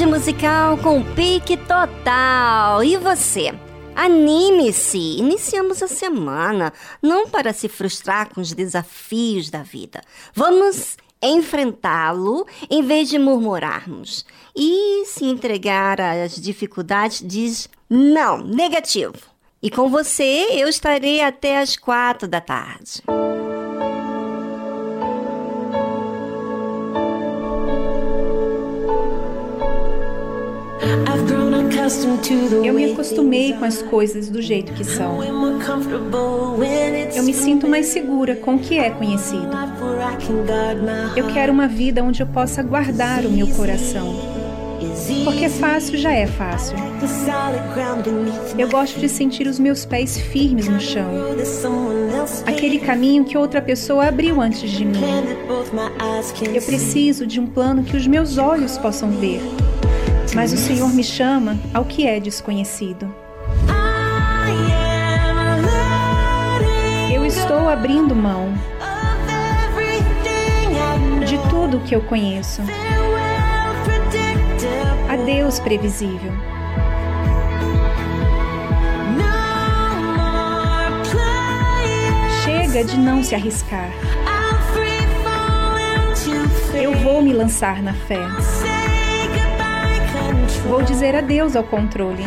Tarde musical com pique total. E você? Anime-se! Iniciamos a semana, não para se frustrar com os desafios da vida. Vamos enfrentá-lo em vez de murmurarmos. E se entregar às dificuldades, diz não, negativo. E com você eu estarei até as quatro da tarde. Eu me acostumei com as coisas do jeito que são. Eu me sinto mais segura com o que é conhecido. Eu quero uma vida onde eu possa guardar o meu coração. Porque fácil já é fácil. Eu gosto de sentir os meus pés firmes no chão. Aquele caminho que outra pessoa abriu antes de mim. Eu preciso de um plano que os meus olhos possam ver mas o Senhor me chama ao que é desconhecido. Eu estou abrindo mão de tudo o que eu conheço. Adeus, previsível. Chega de não se arriscar. Eu vou me lançar na fé. Vou dizer adeus ao controle.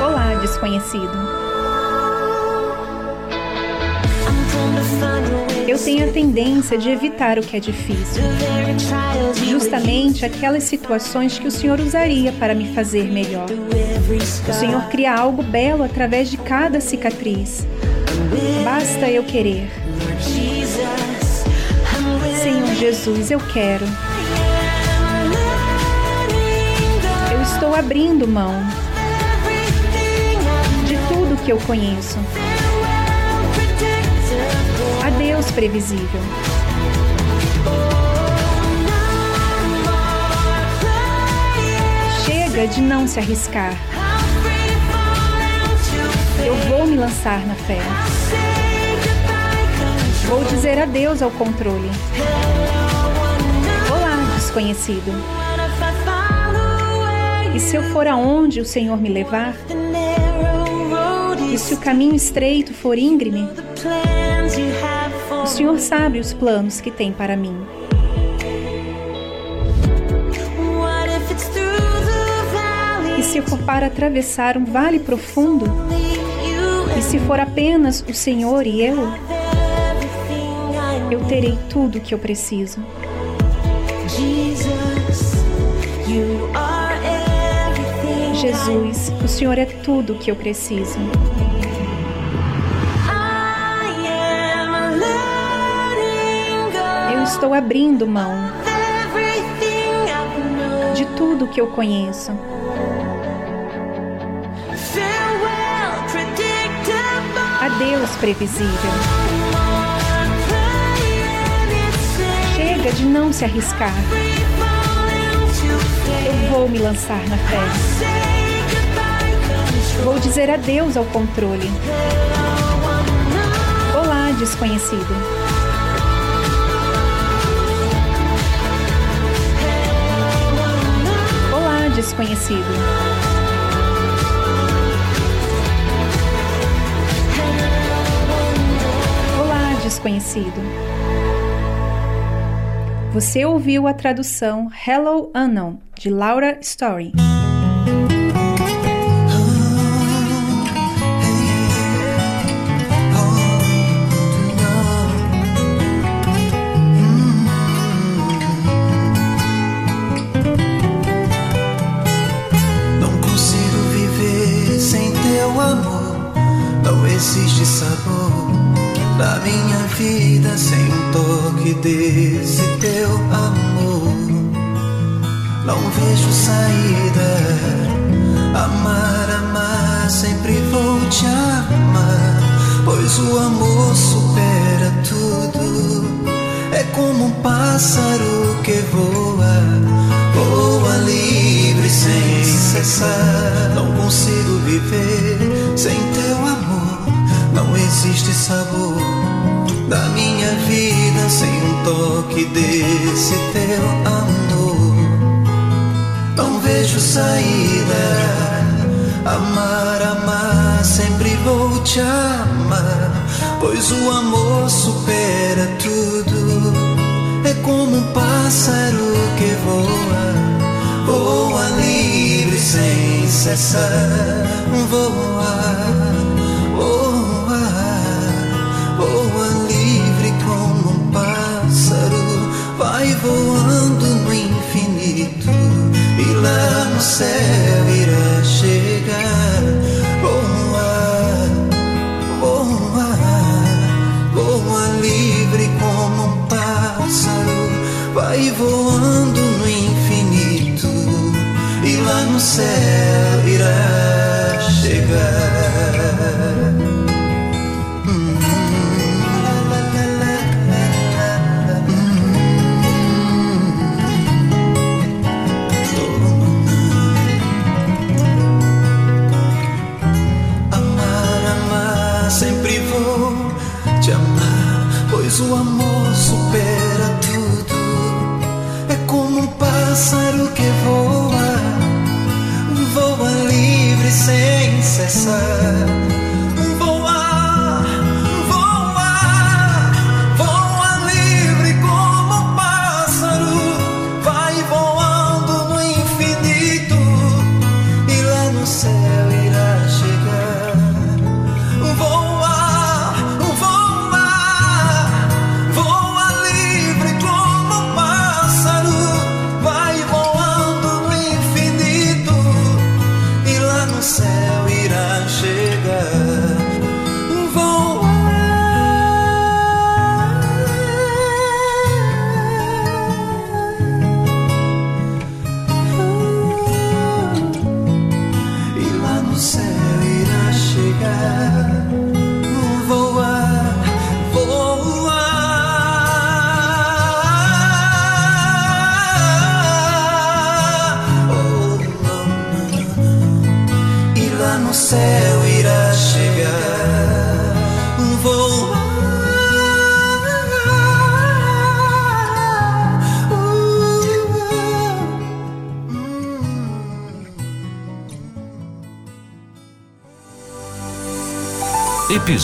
Olá, desconhecido. Eu tenho a tendência de evitar o que é difícil. Justamente aquelas situações que o Senhor usaria para me fazer melhor. O Senhor cria algo belo através de cada cicatriz. Basta eu querer. Senhor Jesus, eu quero. Estou abrindo mão de tudo que eu conheço. Adeus, previsível. Chega de não se arriscar. Eu vou me lançar na fé. Vou dizer adeus ao controle. Olá, desconhecido. E se eu for aonde o Senhor me levar? E se o caminho estreito for íngreme? O Senhor sabe os planos que tem para mim. E se eu for para atravessar um vale profundo? E se for apenas o Senhor e eu? eu terei tudo o que eu preciso. Jesus, o Senhor é tudo o que eu preciso. Eu estou abrindo mão de tudo que eu conheço. Adeus, previsível. chega de não se arriscar. Eu vou me lançar na fé. Vou dizer adeus ao controle. Olá, desconhecido. Olá, desconhecido. Olá, desconhecido. Você ouviu a tradução Hello Unknown, de Laura Story. Pois o amor supera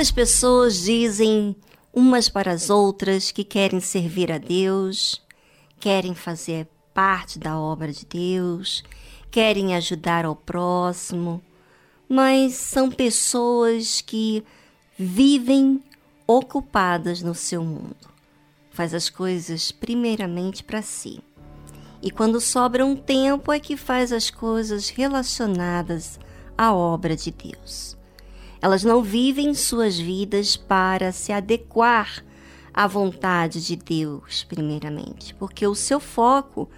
Quantas pessoas dizem umas para as outras que querem servir a Deus, querem fazer parte da obra de Deus, querem ajudar ao próximo, mas são pessoas que vivem ocupadas no seu mundo. Faz as coisas primeiramente para si. E quando sobra um tempo é que faz as coisas relacionadas à obra de Deus. Elas não vivem suas vidas para se adequar à vontade de Deus, primeiramente, porque o seu foco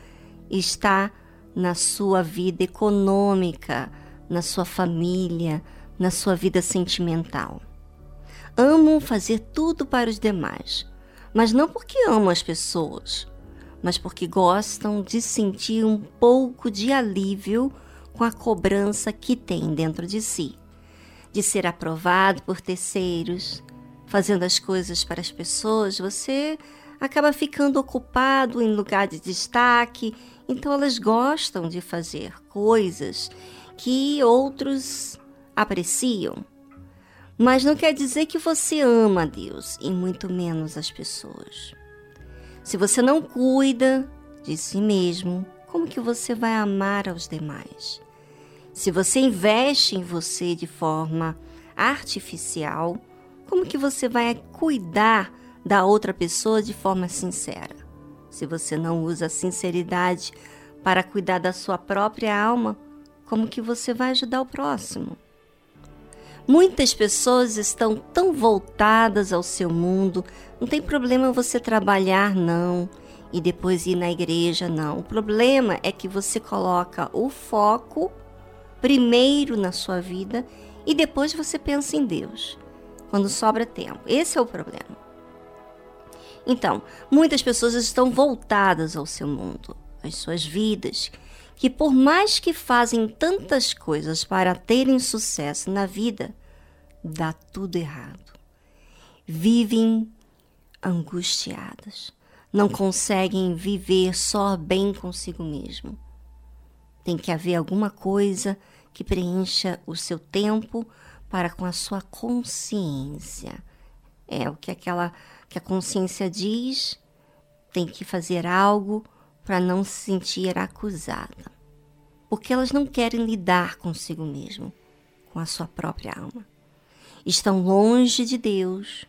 está na sua vida econômica, na sua família, na sua vida sentimental. Amam fazer tudo para os demais, mas não porque amam as pessoas, mas porque gostam de sentir um pouco de alívio com a cobrança que tem dentro de si de ser aprovado por terceiros, fazendo as coisas para as pessoas, você acaba ficando ocupado em lugar de destaque. Então elas gostam de fazer coisas que outros apreciam. Mas não quer dizer que você ama a Deus e muito menos as pessoas. Se você não cuida de si mesmo, como que você vai amar aos demais? Se você investe em você de forma artificial, como que você vai cuidar da outra pessoa de forma sincera? Se você não usa a sinceridade para cuidar da sua própria alma, como que você vai ajudar o próximo? Muitas pessoas estão tão voltadas ao seu mundo, não tem problema você trabalhar não e depois ir na igreja não. O problema é que você coloca o foco primeiro na sua vida e depois você pensa em Deus, quando sobra tempo. Esse é o problema. Então, muitas pessoas estão voltadas ao seu mundo, às suas vidas, que por mais que fazem tantas coisas para terem sucesso na vida, dá tudo errado. Vivem angustiadas, não conseguem viver só bem consigo mesmo. Tem que haver alguma coisa que preencha o seu tempo para com a sua consciência. É o que aquela que a consciência diz, tem que fazer algo para não se sentir acusada. Porque elas não querem lidar consigo mesmo, com a sua própria alma. Estão longe de Deus,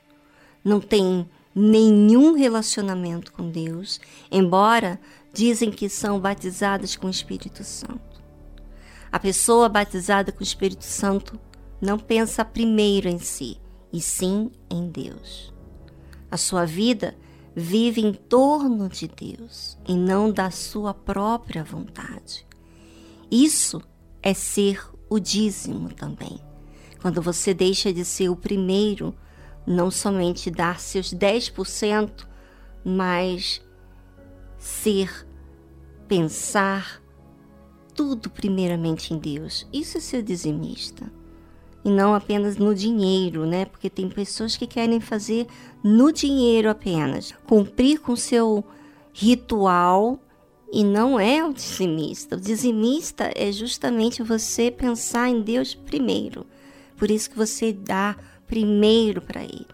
não têm nenhum relacionamento com Deus, embora dizem que são batizadas com o Espírito Santo. A pessoa batizada com o Espírito Santo não pensa primeiro em si, e sim em Deus. A sua vida vive em torno de Deus e não da sua própria vontade. Isso é ser o dízimo também. Quando você deixa de ser o primeiro, não somente dar seus 10%, mas ser, pensar, tudo primeiramente em Deus. Isso é ser dizimista. E não apenas no dinheiro, né? Porque tem pessoas que querem fazer no dinheiro apenas, cumprir com seu ritual e não é o dizimista. O dizimista é justamente você pensar em Deus primeiro. Por isso que você dá primeiro para ele.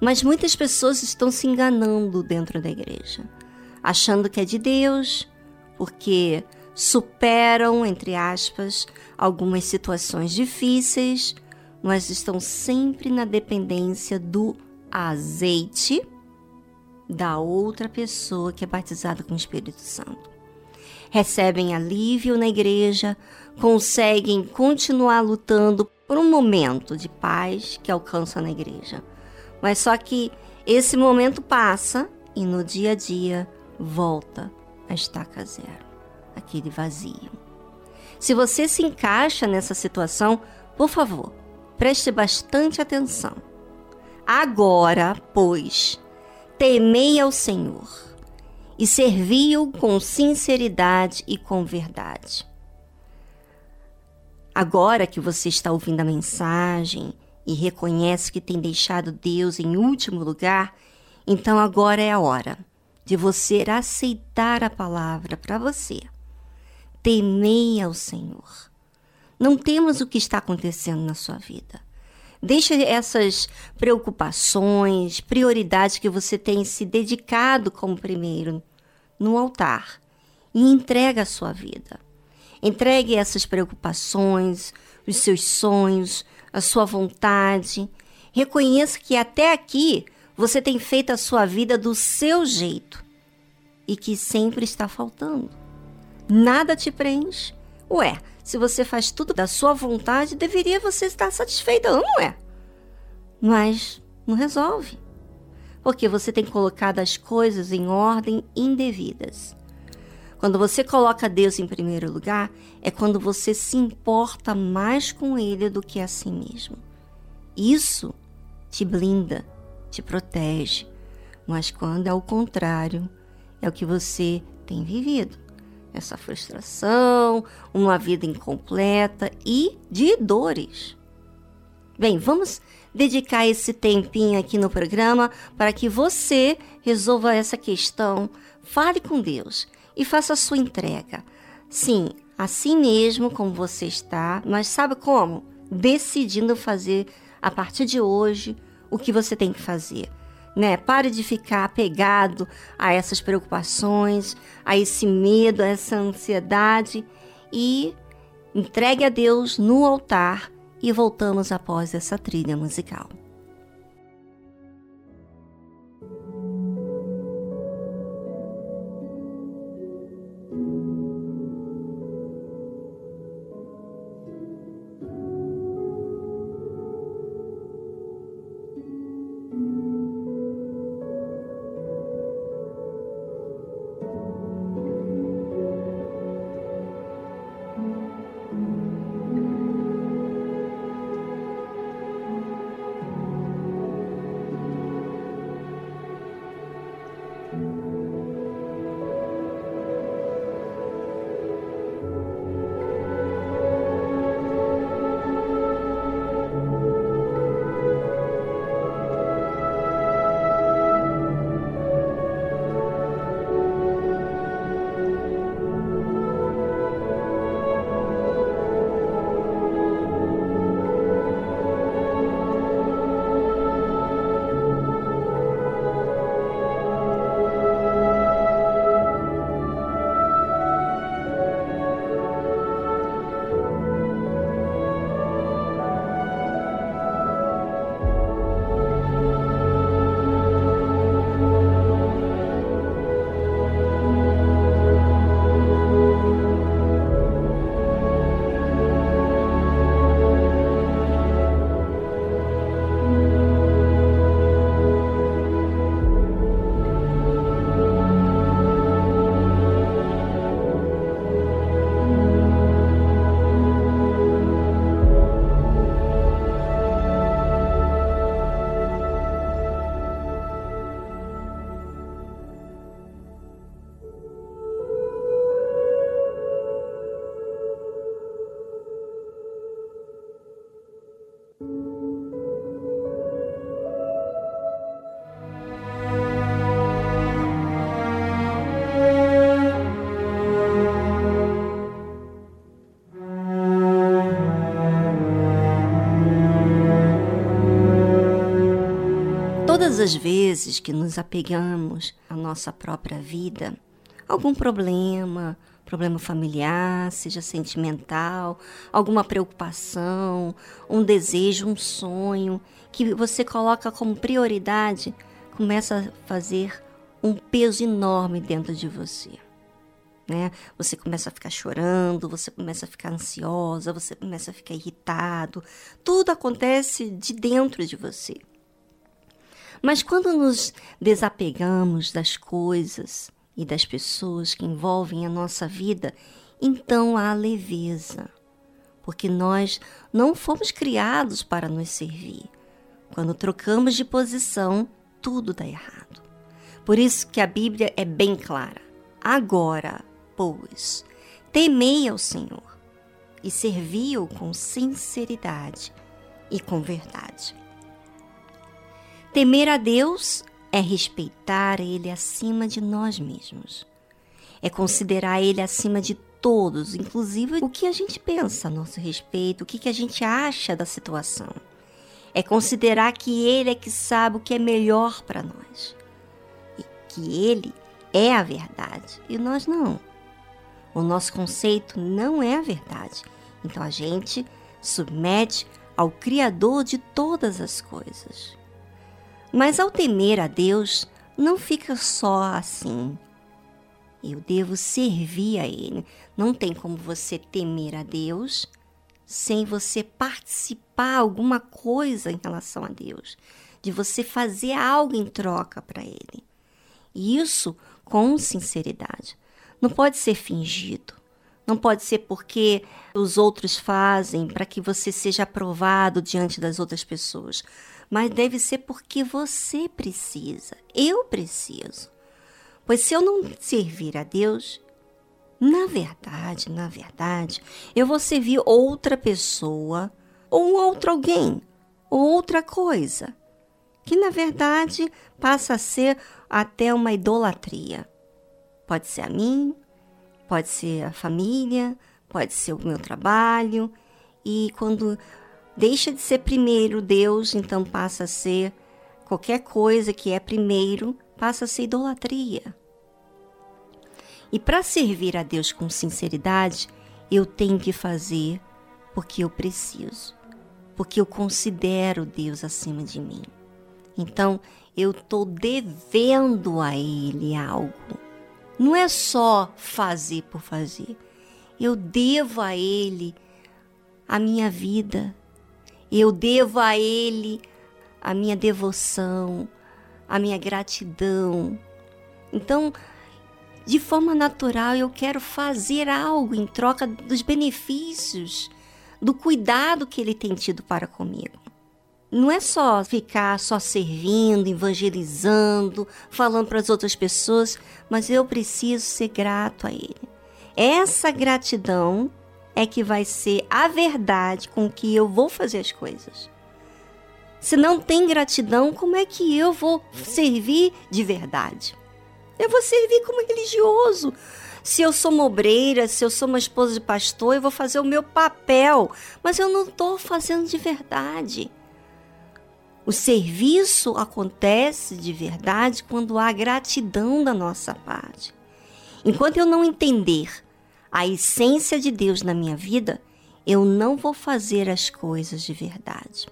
Mas muitas pessoas estão se enganando dentro da igreja, achando que é de Deus, porque superam, entre aspas, algumas situações difíceis, mas estão sempre na dependência do azeite da outra pessoa que é batizada com o Espírito Santo. Recebem alívio na igreja, conseguem continuar lutando por um momento de paz que alcançam na igreja. Mas só que Esse momento passa e no dia a dia volta a estaca zero, aquele vazio. Se você se encaixa nessa situação, por favor, preste bastante atenção. Agora, pois, temei ao Senhor e servi-o com sinceridade e com verdade. Agora que você está ouvindo a mensagem e reconhece que tem deixado Deus em último lugar, então agora é a hora de você aceitar a palavra para você. Temei ao Senhor. Não temos o que está acontecendo na sua vida. Deixa essas preocupações, prioridades que você tem se dedicado como primeiro no altar e entrega a sua vida. Entregue essas preocupações, os seus sonhos, a sua vontade. Reconheça que até aqui você tem feito a sua vida do seu jeito e que sempre está faltando. Nada te preenche. Ué, se você faz tudo da sua vontade, deveria você estar satisfeita, não é? Mas não resolve. Porque você tem colocado as coisas em ordem indevidas. Quando você coloca Deus em primeiro lugar, é quando você se importa mais com Ele do que a si mesmo. Isso te blinda, te protege. Mas quando é o contrário, é o que você tem vivido. Essa frustração, uma vida incompleta e de dores. Bem, vamos dedicar esse tempinho aqui no programa para que você resolva essa questão. Fale com Deus e faça a sua entrega. Sim, assim mesmo como você está, mas sabe como? Decidindo fazer a partir de hoje o que você tem que fazer. Né? Pare de ficar apegado a essas preocupações, a esse medo, a essa ansiedade e entregue a Deus no altar e voltamos após essa trilha musical. Todas as vezes que nos apegamos à nossa própria vida, algum problema, problema familiar, seja sentimental, alguma preocupação, um desejo, um sonho que você coloca como prioridade, começa a fazer um peso enorme dentro de você. Né? Você começa a ficar chorando, você começa a ficar ansiosa, você começa a ficar irritado. Tudo acontece de dentro de você. Mas quando nos desapegamos das coisas e das pessoas que envolvem a nossa vida, então há leveza, porque nós não fomos criados para nos servir. Quando trocamos de posição, tudo dá errado. Por isso que a Bíblia é bem clara. Agora, pois, temei ao Senhor e servi-o com sinceridade e com verdade. Temer a Deus é respeitar Ele acima de nós mesmos. É considerar Ele acima de todos, inclusive o que a gente pensa a nosso respeito, o que, a gente acha da situação. É considerar que Ele é que sabe o que é melhor para nós. E que Ele é a verdade e nós não. O nosso conceito não é a verdade. Então a gente submete ao Criador de todas as coisas. Mas ao temer a Deus, não fica só assim. Eu devo servir a Ele. Não tem como você temer a Deus sem você participar alguma coisa em relação a Deus, de você fazer algo em troca para Ele. E isso com sinceridade. Não pode ser fingido. Não pode ser porque os outros fazem para que você seja aprovado diante das outras pessoas, mas deve ser porque você precisa. Eu preciso. Pois se eu não servir a Deus, na verdade, na verdade, eu vou servir outra pessoa, ou outro alguém, ou outra coisa, que na verdade passa a ser até uma idolatria. Pode ser a mim, pode ser a família, pode ser o meu trabalho, e quando deixa de ser primeiro Deus, então passa a ser qualquer coisa que é primeiro, passa a ser idolatria. E para servir a Deus com sinceridade, eu tenho que fazer porque eu preciso, porque eu considero Deus acima de mim. Então, eu estou devendo a Ele algo. Não é só fazer por fazer. Eu devo a Ele a minha vida. Eu devo a Ele a minha devoção, a minha gratidão. Então, de forma natural, eu quero fazer algo em troca dos benefícios, do cuidado que ele tem tido para comigo. Não é só ficar só servindo, evangelizando, falando para as outras pessoas, mas eu preciso ser grato a ele. Essa gratidão é que vai ser a verdade com que eu vou fazer as coisas. Se não tem gratidão, como é que eu vou servir de verdade? Eu vou servir como religioso. Se eu sou uma obreira, se eu sou uma esposa de pastor, eu vou fazer o meu papel, mas eu não estou fazendo de verdade. O serviço acontece de verdade quando há gratidão da nossa parte. Enquanto eu não entender a essência de Deus na minha vida, eu não vou fazer as coisas de verdade.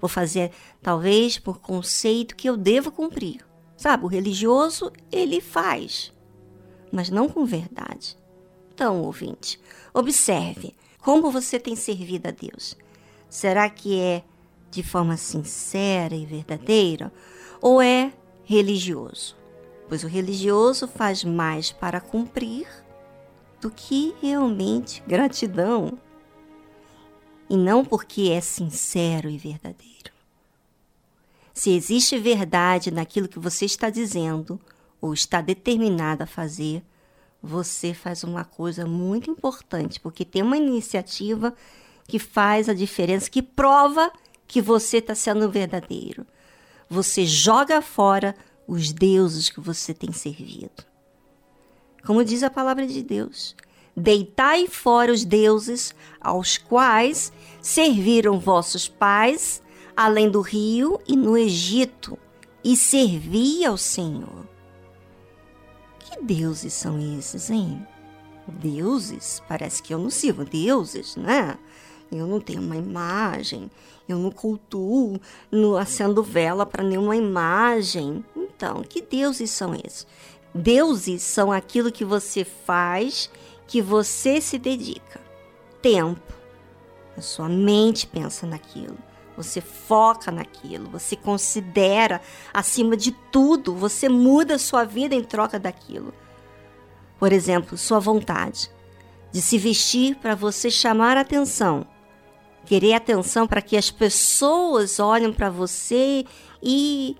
Vou fazer, talvez, por conceito que eu devo cumprir. Sabe, o religioso, ele faz, mas não com verdade. Então, ouvinte, observe como você tem servido a Deus. Será que é de forma sincera e verdadeira ou é religioso? Pois o religioso faz mais para cumprir do que realmente gratidão. E não porque é sincero e verdadeiro. Se existe verdade naquilo que você está dizendo ou está determinado a fazer, você faz uma coisa muito importante, porque tem uma iniciativa que faz a diferença, que prova que você está sendo verdadeiro. Você joga fora os deuses que você tem servido. Como diz a palavra de Deus: Deitai fora os deuses aos quais serviram vossos pais além do rio e no Egito, e servia ao Senhor. Que deuses são esses, hein? Deuses? Parece que eu não sirvo deuses, né? Eu não tenho uma imagem, eu não cultuo, não acendo vela para nenhuma imagem. Então, que deuses são esses? Deuses são aquilo que você faz, que você se dedica. Tempo. A sua mente pensa naquilo Você foca naquilo, você considera acima de tudo, você muda sua vida em troca daquilo. Por exemplo, sua vontade de se vestir para você chamar atenção, querer atenção para que as pessoas olhem para você e,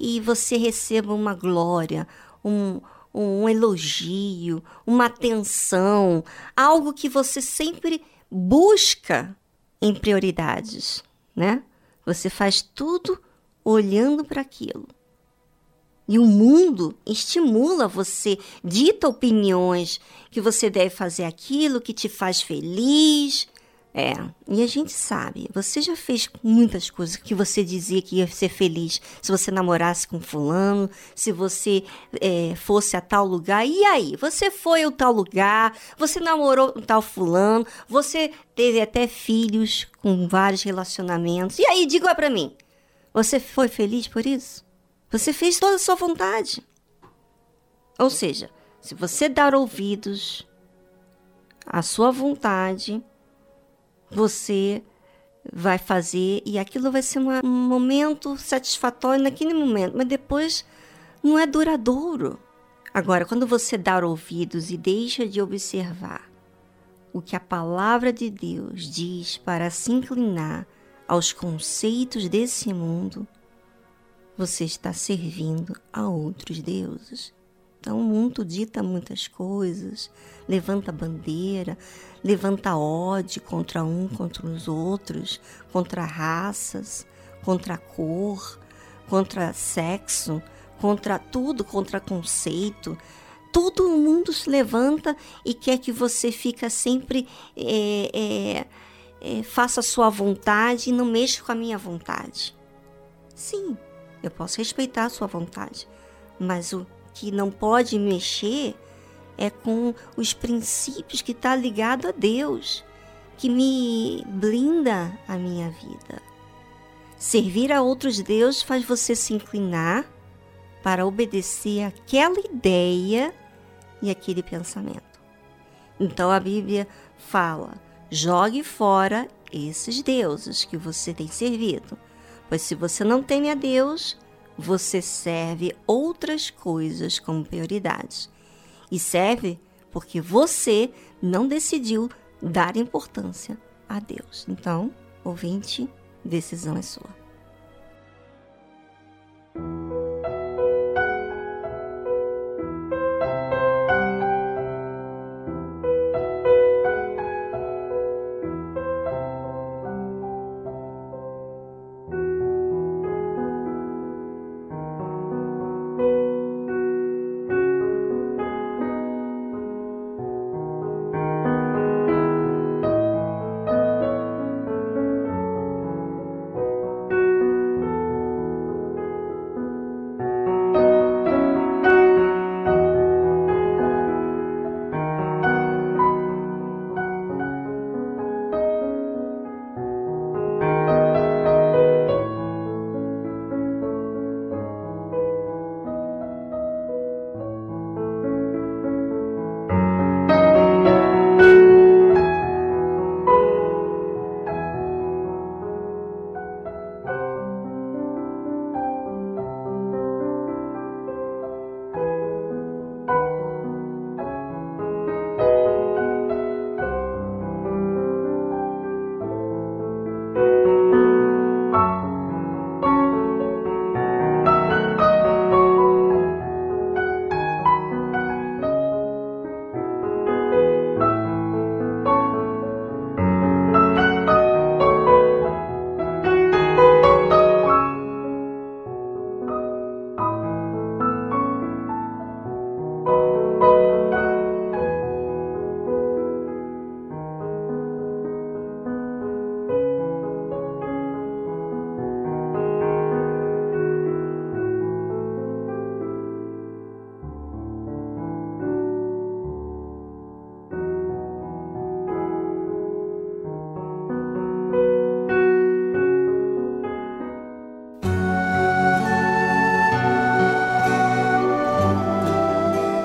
e você receba uma glória, um, um elogio, uma atenção, algo que você sempre busca em prioridades, né? Você faz tudo olhando para aquilo. E o mundo estimula você, dita opiniões que você deve fazer aquilo que te faz feliz, é, e a gente sabe, você já fez muitas coisas que você dizia que ia ser feliz se você namorasse com fulano, se você é, fosse a tal lugar. E aí, você foi ao tal lugar, você namorou com tal fulano, você teve até filhos com vários relacionamentos. E aí, diga para mim, você foi feliz por isso? Você fez toda a sua vontade. Ou seja, se você dar ouvidos à sua vontade, você vai fazer e aquilo vai ser uma, um momento satisfatório naquele momento, mas depois não é duradouro. Agora, quando você dá ouvidos e deixa de observar o que a palavra de Deus diz para se inclinar aos conceitos desse mundo, você está servindo a outros deuses. Então, o mundo dita muitas coisas, levanta bandeira, levanta ódio contra um, contra os outros, contra raças, contra cor, contra sexo, contra tudo, contra conceito. Todo mundo se levanta e quer que você fica sempre é, é, é, faça a sua vontade e não mexa com a minha vontade. Sim, eu posso respeitar a sua vontade, mas o que não pode mexer é com os princípios que está ligado a Deus, que me blinda a minha vida. Servir a outros deuses faz você se inclinar para obedecer aquela ideia e aquele pensamento. Então a Bíblia fala: jogue fora esses deuses que você tem servido, pois se você não teme a Deus, você serve outras coisas como prioridades. E serve porque você não decidiu dar importância a Deus. Então, ouvinte, decisão é sua.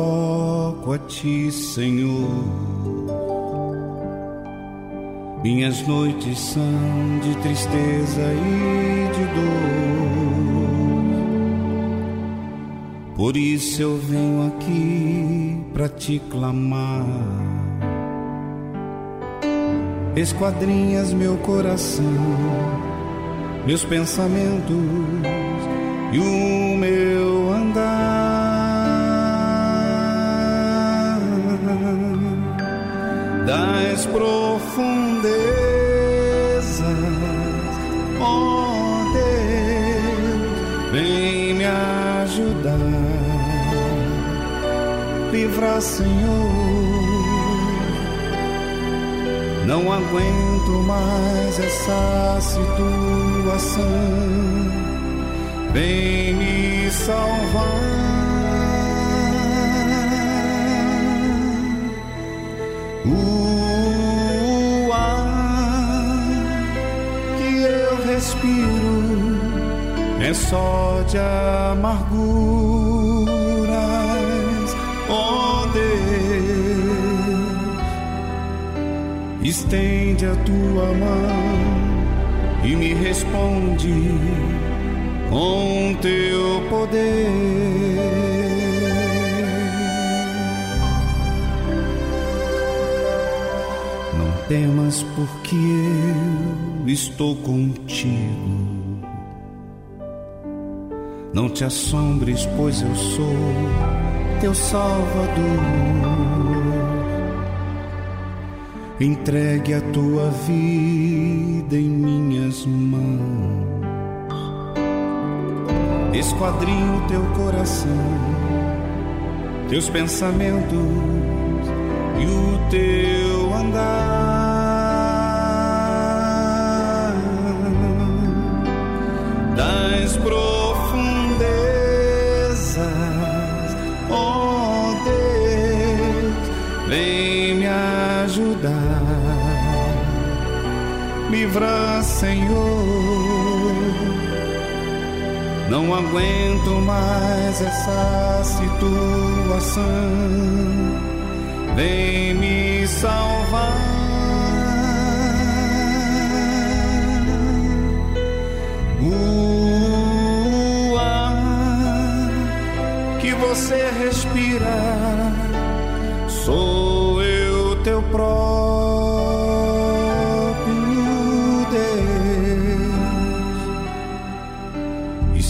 Invoco a ti, Senhor. Minhas noites são de tristeza e de dor. Por isso eu venho aqui para te clamar. Esquadrinhas meu coração, meus pensamentos e o meu das profundezas, oh Deus, vem me ajudar, livrar, Senhor. Não aguento mais essa situação. Vem me salvar. Só de amarguras. Oh Deus, estende a tua mão e me responde com teu poder. temas, porque eu estou contigo. Não te assombres, pois eu sou teu Salvador. Entregue a tua vida em minhas mãos. Esquadrinho teu coração, teus pensamentos e o teu andar. das profundezas, livra, Senhor. Não aguento mais essa situação. Vem me salvar. você respira, sou eu teu próprio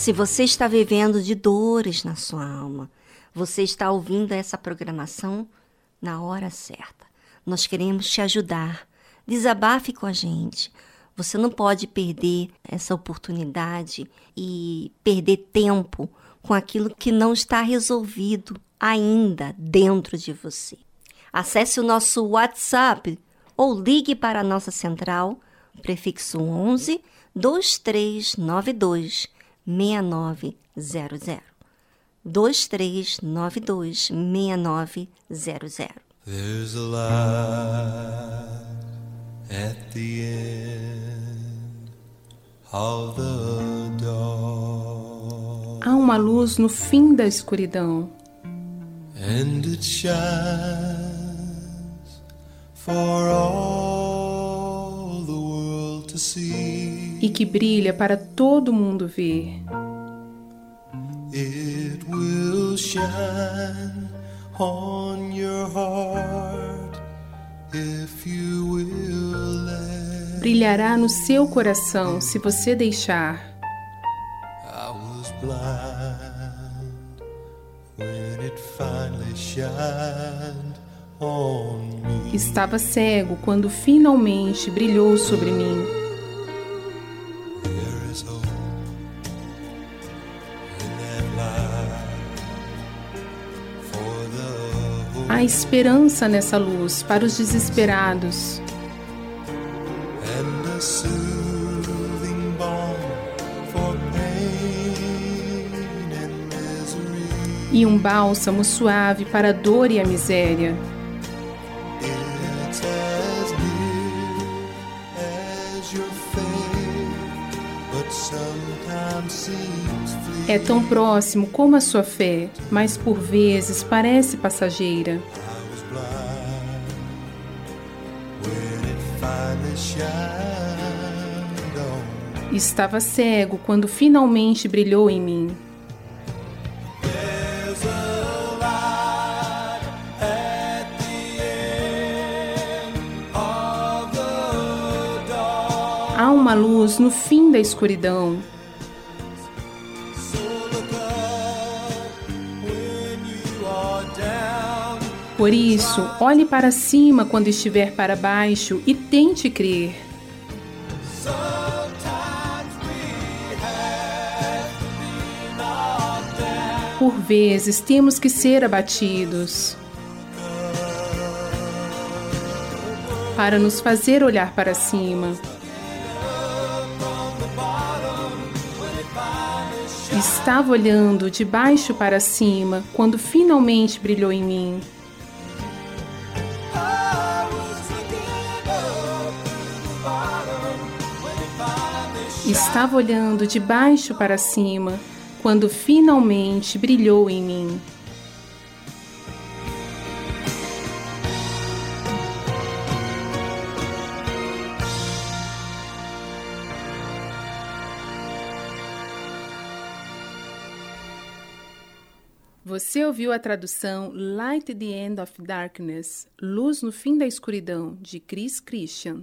Se você está vivendo de dores na sua alma, você está ouvindo essa programação na hora certa. Nós queremos te ajudar. Desabafe com a gente. Você não pode perder essa oportunidade e perder tempo com aquilo que não está resolvido ainda dentro de você. Acesse o nosso WhatsApp ou ligue para a nossa central, prefixo 11 2392 6900. 2392 6900. There's a light at the end of the door. Há uma luz no fim da escuridão. And it shines for all the world to see e que brilha para todo mundo ver. It will shine on your heart if you will let Brilhará no seu coração se você deixar. I was blind when it finally shined Estava cego quando finalmente brilhou sobre mim. Há esperança nessa luz para os desesperados. E um bálsamo suave para a dor e a miséria. É tão próximo como a sua fé, mas por vezes parece passageira. Estava cego quando finalmente brilhou em mim. Há uma luz no fim da escuridão. Por isso, olhe para cima quando estiver para baixo e tente crer. Por vezes temos que ser abatidos para nos fazer olhar para cima. Estava olhando de baixo para cima quando finalmente brilhou em mim. Estava olhando de baixo para cima quando finalmente brilhou em mim. Você ouviu a tradução Light at the End of Darkness Luz no Fim da Escuridão, de Chris Christian.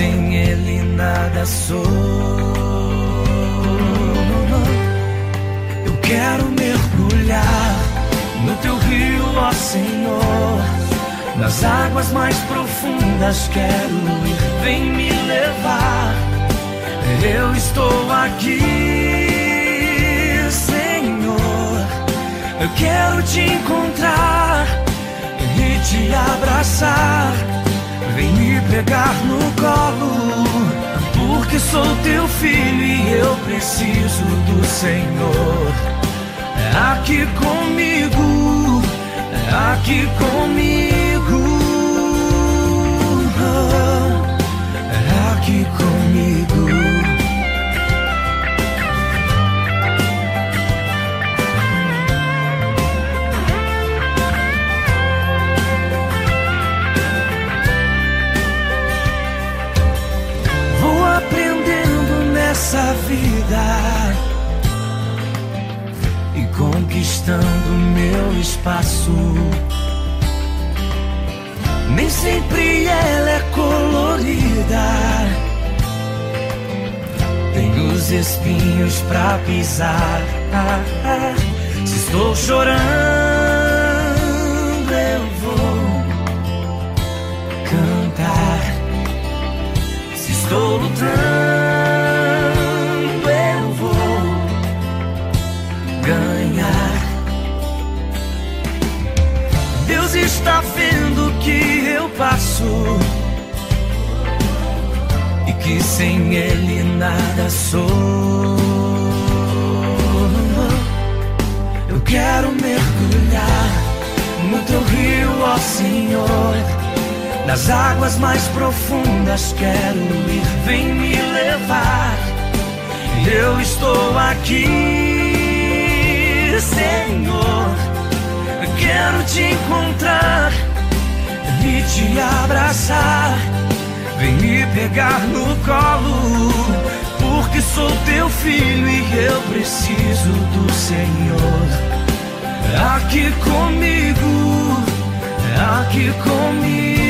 sem Ele nada sou. Eu quero mergulhar no teu rio, ó Senhor. Nas águas mais profundas quero ir, vem me levar. Eu estou aqui, Senhor. Eu quero te encontrar e te abraçar. Vem me pegar no colo, porque sou teu filho e eu preciso do Senhor. É aqui comigo, é aqui comigo, é aqui comigo. vida e conquistando meu espaço. Nem sempre ela é colorida. Tem os espinhos pra pisar. Ah, ah. Se estou chorando, eu vou cantar. Se estou lutando. que eu passo e que sem ele nada sou. Eu quero mergulhar no teu rio, ó Senhor. Nas águas mais profundas quero ir, vem me levar. Eu estou aqui, Senhor. Quero te encontrar me te abraçar, vem me pegar no colo, porque sou teu filho e eu preciso do Senhor. É aqui comigo, é aqui comigo.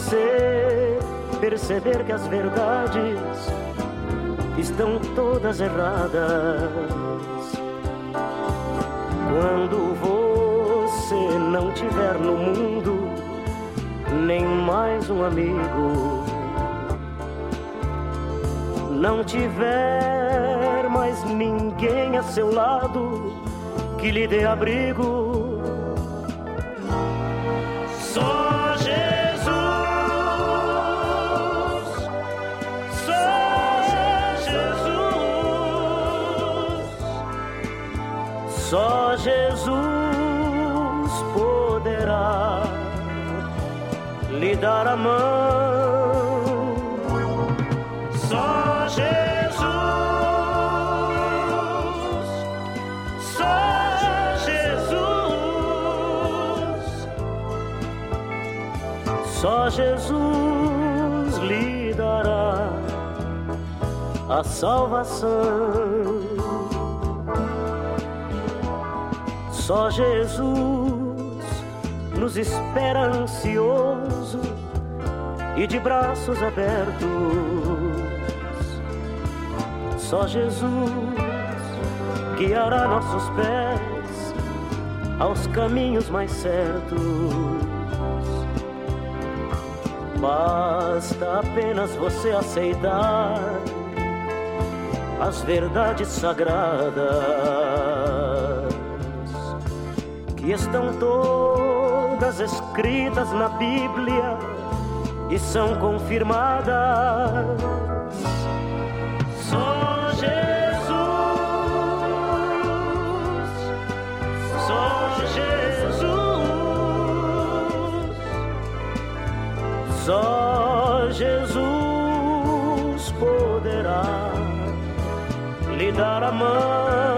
Você perceber que as verdades estão todas erradas. Quando você não tiver no mundo nem mais um amigo, não tiver mais ninguém a seu lado que lhe dê abrigo. Lhe dar a mão. Só Jesus lhe dará a salvação. Só Jesus nos espera ansioso e de braços abertos. Só Jesus guiará nossos pés aos caminhos mais certos. Basta apenas você aceitar as verdades sagradas que estão todas escritas na Bíblia e são confirmadas. Só Jesus, só Jesus, só Jesus poderá lhe dar a mão.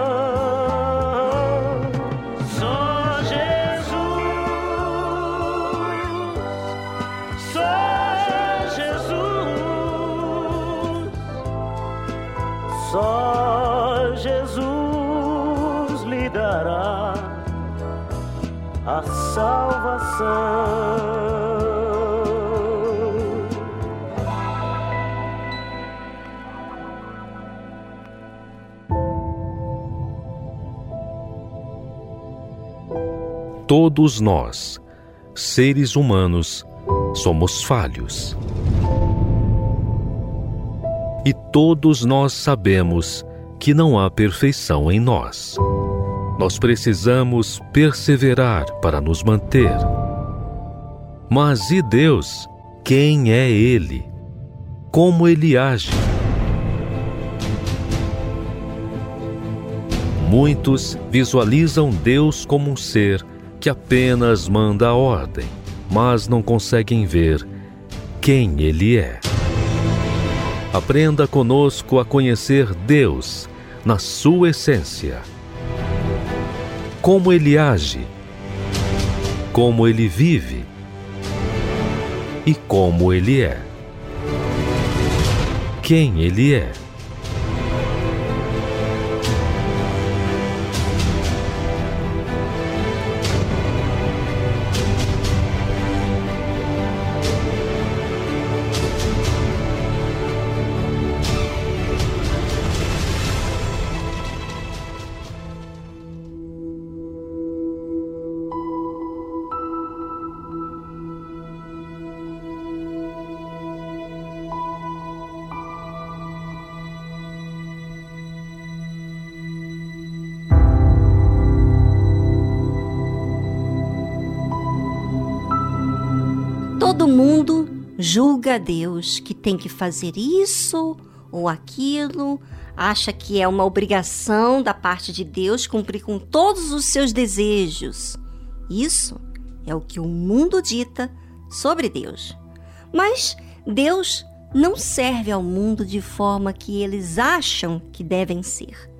Salvação. Todos nós, seres humanos, somos falhos. E todos nós sabemos que não há perfeição em nós. Nós precisamos perseverar para nos manter. Mas e Deus? Quem é Ele? Como Ele age? Muitos visualizam Deus como um ser que apenas manda a ordem, mas não conseguem ver quem Ele é. Aprenda conosco a conhecer Deus na sua essência como ele age, como ele vive e como ele é. Quem ele é. Julga Deus que tem que fazer isso ou aquilo, acha que é uma obrigação da parte de Deus cumprir com todos os seus desejos. Isso é o que o mundo dita sobre Deus. Mas Deus não serve ao mundo de forma que eles acham que devem ser.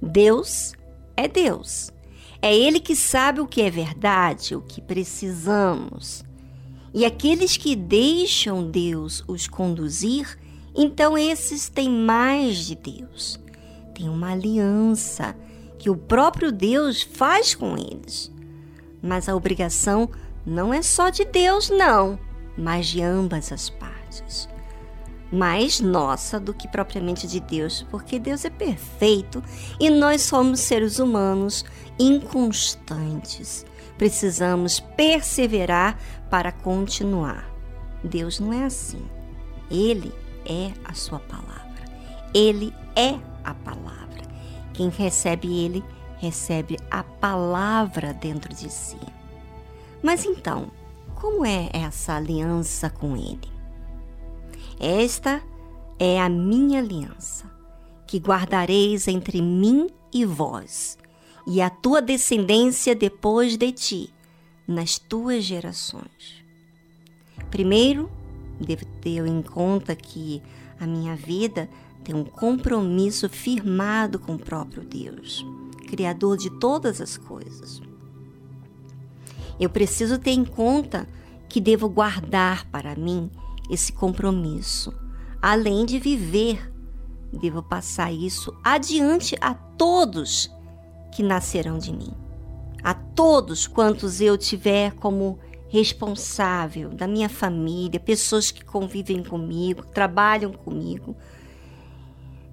Deus é Deus. É Ele que sabe o que é verdade, o que precisamos. E aqueles que deixam Deus os conduzir, então esses têm mais de Deus. Tem uma aliança que o próprio Deus faz com eles. Mas a obrigação não é só de Deus, não, mas de ambas as partes. Mais nossa do que propriamente de Deus, porque Deus é perfeito e nós somos seres humanos inconstantes. Precisamos perseverar para continuar. Deus não é assim. Ele é a sua palavra. Ele é a palavra. Quem recebe ele, recebe a palavra dentro de si. Mas então, como é essa aliança com ele? Esta é a minha aliança, que guardareis entre mim e vós, e a tua descendência depois de ti nas tuas gerações. Primeiro, devo ter em conta que a minha vida tem um compromisso firmado com o próprio Deus, Criador de todas as coisas. Eu preciso ter em conta que devo guardar para mim esse compromisso, além de viver, devo passar isso adiante a todos que nascerão de mim. a todos quantos eu tiver como responsável da minha família, pessoas que convivem comigo, trabalham comigo,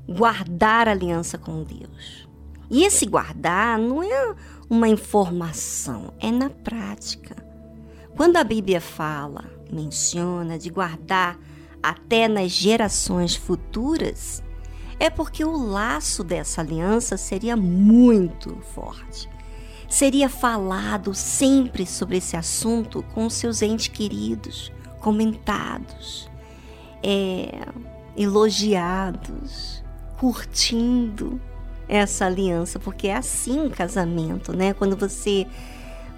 guardar aliança com Deus. E esse guardar não é uma informação, é na prática. Quando a Bíblia fala, menciona de guardar até nas gerações futuras, é porque o laço dessa aliança seria muito forte. Seria falado sempre sobre esse assunto com seus entes queridos, comentados, é, elogiados, curtindo essa aliança, porque é assim o casamento, né? Quando você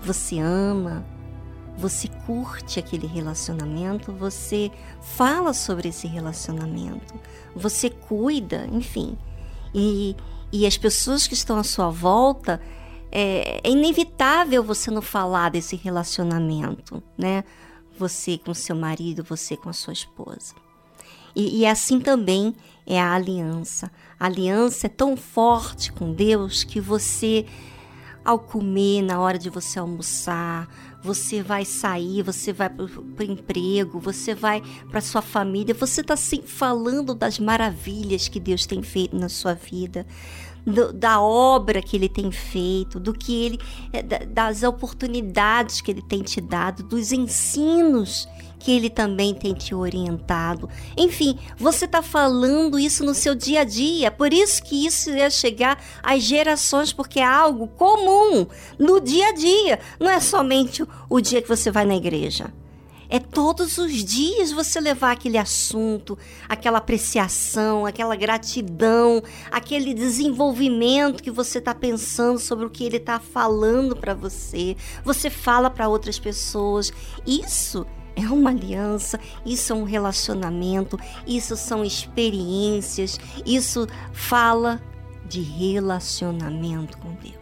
você ama, você curte aquele relacionamento, você fala sobre esse relacionamento, você cuida, enfim. E, e as pessoas que estão à sua volta, é, é inevitável você não falar desse relacionamento, né? Você com seu marido, você com a sua esposa. E, e assim também é a aliança. A aliança é tão forte com Deus que você, ao comer, na hora de você almoçar, você vai sair, você vai para o emprego, você vai para sua família, você está sempre falando das maravilhas que Deus tem feito na sua vida. Do, da obra que ele tem feito, do que ele, é, das oportunidades que ele tem te dado, dos ensinos que ele também tem te orientado. Enfim, você está falando isso no seu dia a dia, por isso que isso ia chegar às gerações, porque é algo comum no dia a dia, não é somente o dia que você vai na igreja. É todos os dias você levar aquele assunto, aquela apreciação, aquela gratidão, aquele desenvolvimento que você está pensando sobre o que ele está falando para você. Você fala para outras pessoas. Isso é uma aliança, isso é um relacionamento, isso são experiências, isso fala de relacionamento com Deus.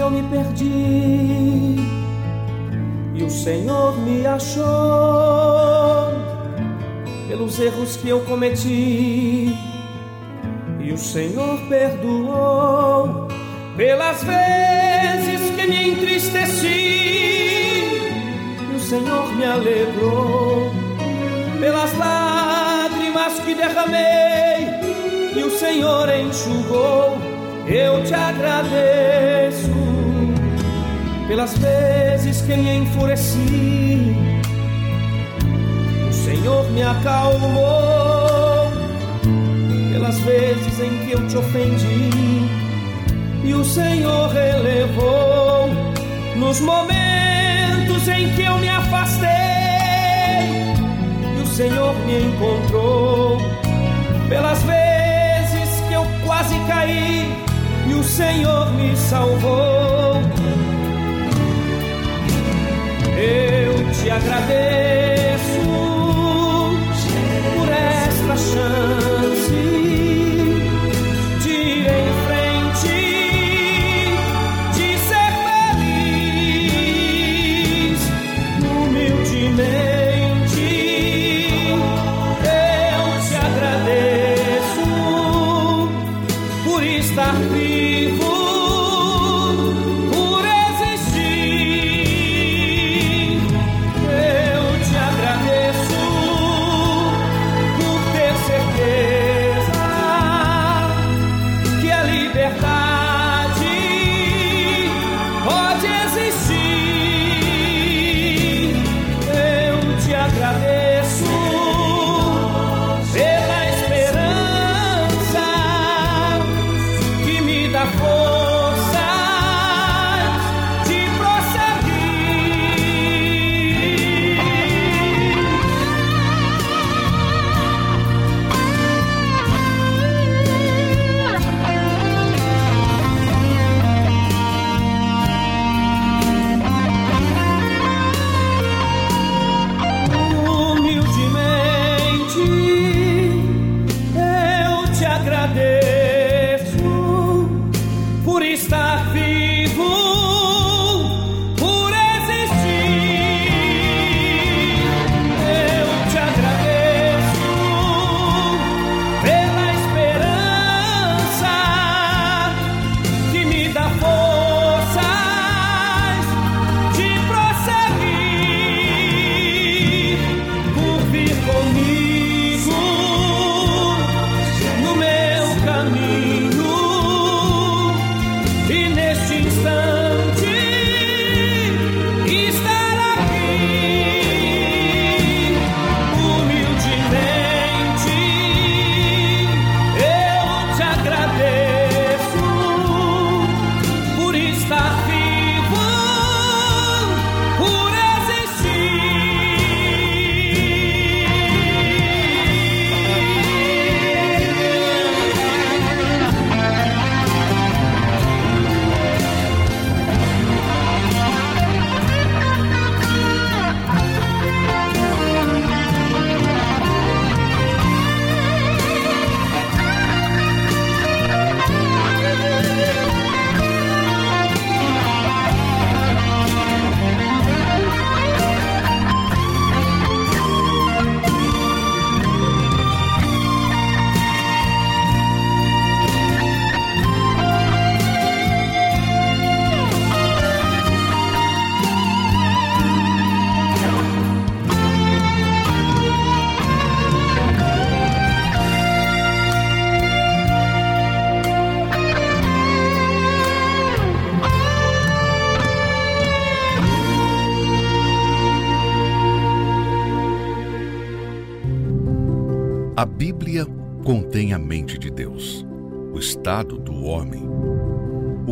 Eu me perdi. E o Senhor me achou, pelos erros que eu cometi. E o Senhor perdoou, pelas vezes que me entristeci. E o Senhor me alegrou, pelas lágrimas que derramei. E o Senhor enxugou. Eu te agradeço pelas vezes que me enfureci. O Senhor me acalmou pelas vezes em que eu te ofendi. E o Senhor relevou nos momentos em que eu me afastei. E o Senhor me encontrou pelas vezes que eu quase caí e o Senhor me salvou. Eu te agradeço por esta chance.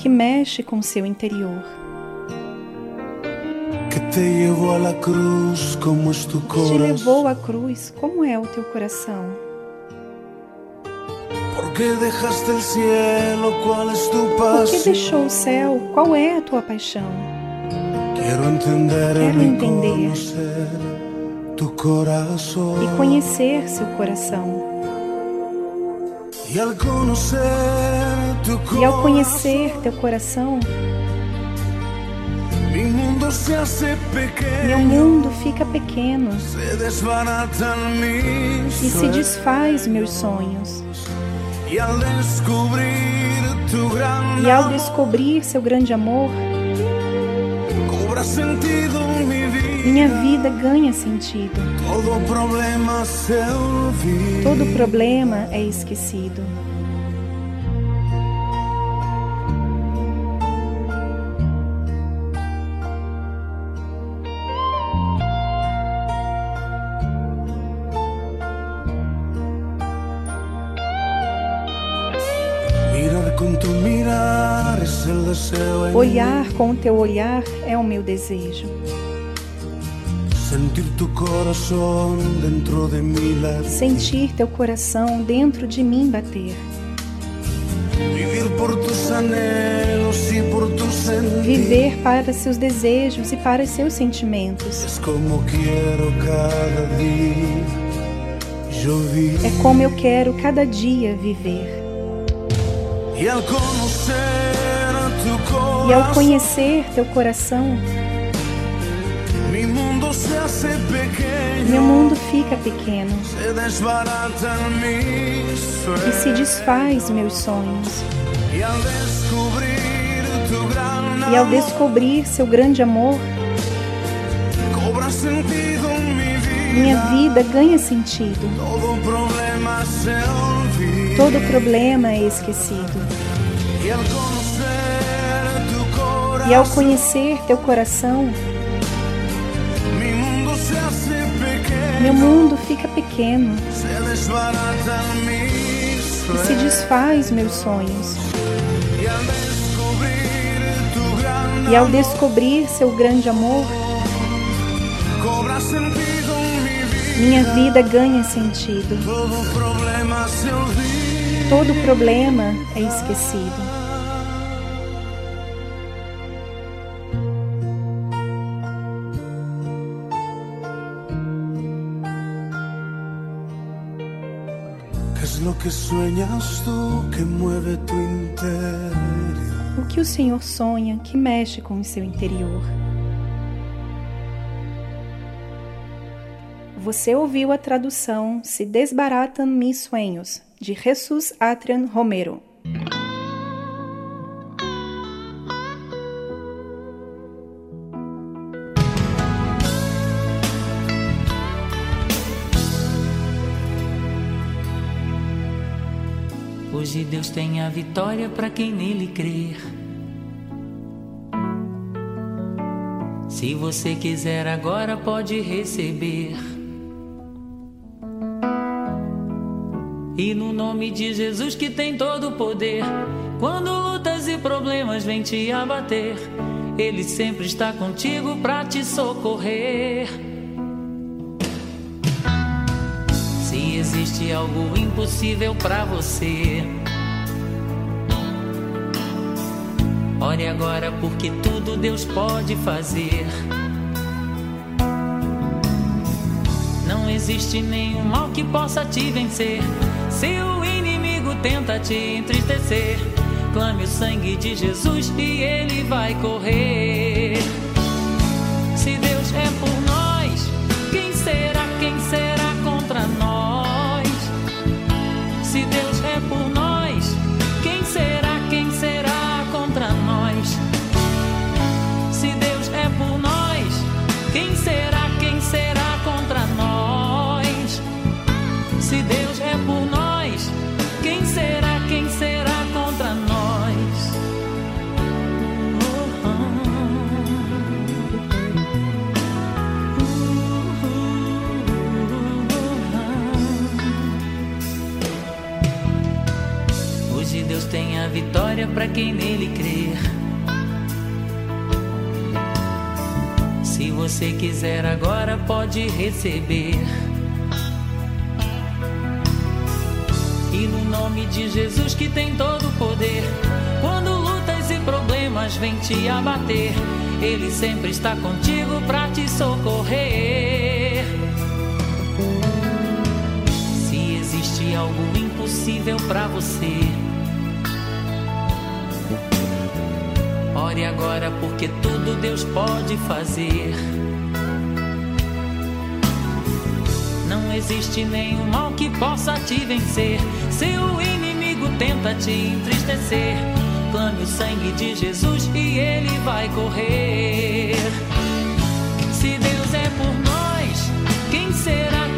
que mexe com seu interior. Que te levou à cruz como es tu coração. Te levou à cruz como é o teu coração. Porque deixaste o cielo, qual es tu pasión? Porque deixou o céu, qual é a tua paixão? Quero entender, Quero entender tu coração e conhecer seu coração. E al conocer e ao conhecer teu coração, meu mundo fica pequeno e se desfaz meus sonhos. E ao descobrir seu grande amor, minha vida ganha sentido. Todo problema é esquecido. Olhar com o teu olhar é o meu desejo. Sentir teu coração dentro de mim bater. Viver para seus desejos e para seus sentimentos. É como eu quero cada dia viver. E ao conhecer teu coração, meu mundo fica pequeno e se desfaz meus sonhos. E ao descobrir seu grande amor, minha vida ganha sentido. Todo problema é esquecido. E ao conhecer teu coração, meu mundo fica pequeno e se desfaz meus sonhos. E ao descobrir seu grande amor, minha vida ganha sentido. Todo problema é esquecido. O que o Senhor sonha que mexe com o seu interior? Você ouviu a tradução Se Desbaratam Mis Sonhos, de Jesus Atrian Romero. Hoje Deus tem a vitória para quem nele crer. Se você quiser agora, pode receber. E no nome de Jesus que tem todo o poder, quando lutas e problemas vêm te abater, Ele sempre está contigo para te socorrer. Existe algo impossível para você, ore agora porque tudo Deus pode fazer. Não existe nenhum mal que possa te vencer. Se o inimigo tenta te entristecer, clame o sangue de Jesus e ele vai correr. Se Deus é por nós, vitória para quem nele crer. Se você quiser agora, pode receber. E no nome de Jesus que tem todo o poder, quando lutas e problemas vêm te abater, Ele sempre está contigo para te socorrer. Se existe algo impossível para você, ore agora porque tudo Deus pode fazer. Não existe nenhum mal que possa te vencer. Se o inimigo tenta te entristecer, clame o sangue de Jesus e ele vai correr. Se Deus é por nós, quem será,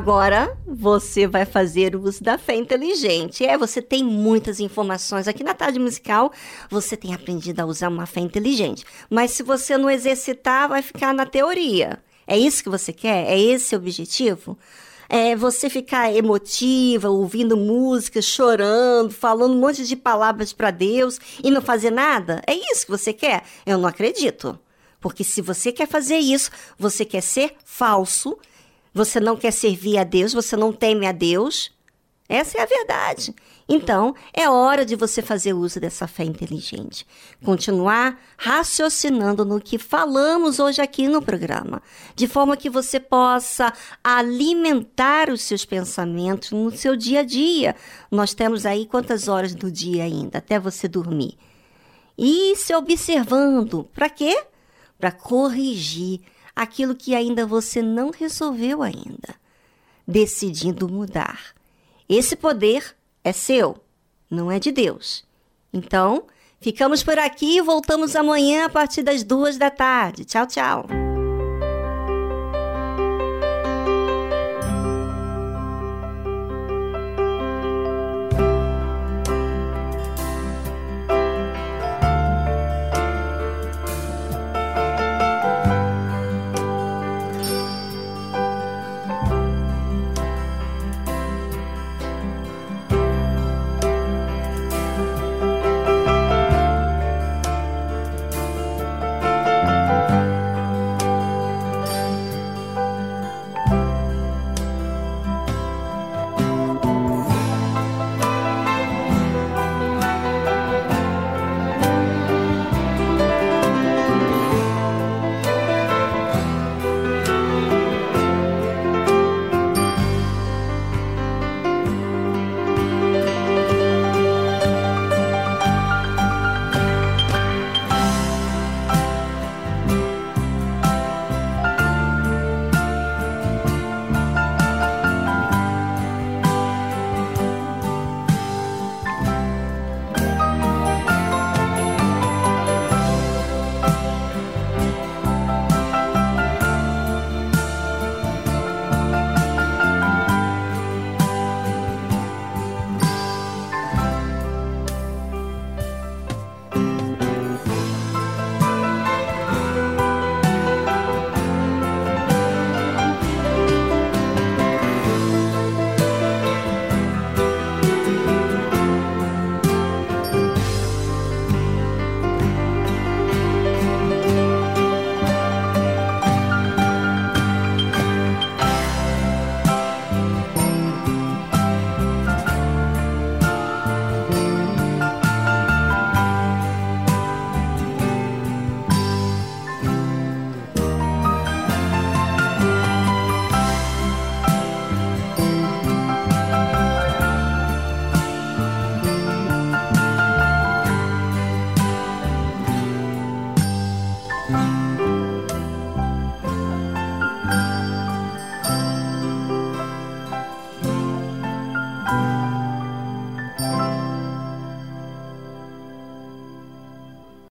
Agora você vai fazer uso da fé inteligente. É, você tem muitas informações aqui na tarde musical. Você tem aprendido a usar uma fé inteligente. Mas se você não exercitar, vai ficar na teoria. É isso que você quer? É esse o objetivo? É você ficar emotiva, ouvindo música, chorando, falando um monte de palavras para Deus e não fazer nada? É isso que você quer? Eu não acredito. Porque se você quer fazer isso, você quer ser falso você não quer servir a Deus, você não teme a Deus. Essa é a verdade. Então, é hora de você fazer uso dessa fé inteligente. Continuar raciocinando no que falamos hoje aqui no programa, de forma que você possa alimentar os seus pensamentos no seu dia a dia. Nós temos aí quantas horas do dia ainda, até você dormir. E se observando. Para quê? Para corrigir aquilo que ainda você não resolveu ainda, decidindo mudar. Esse poder é seu, não é de Deus. Então, ficamos por aqui e voltamos amanhã a partir das duas da tarde. Tchau, tchau.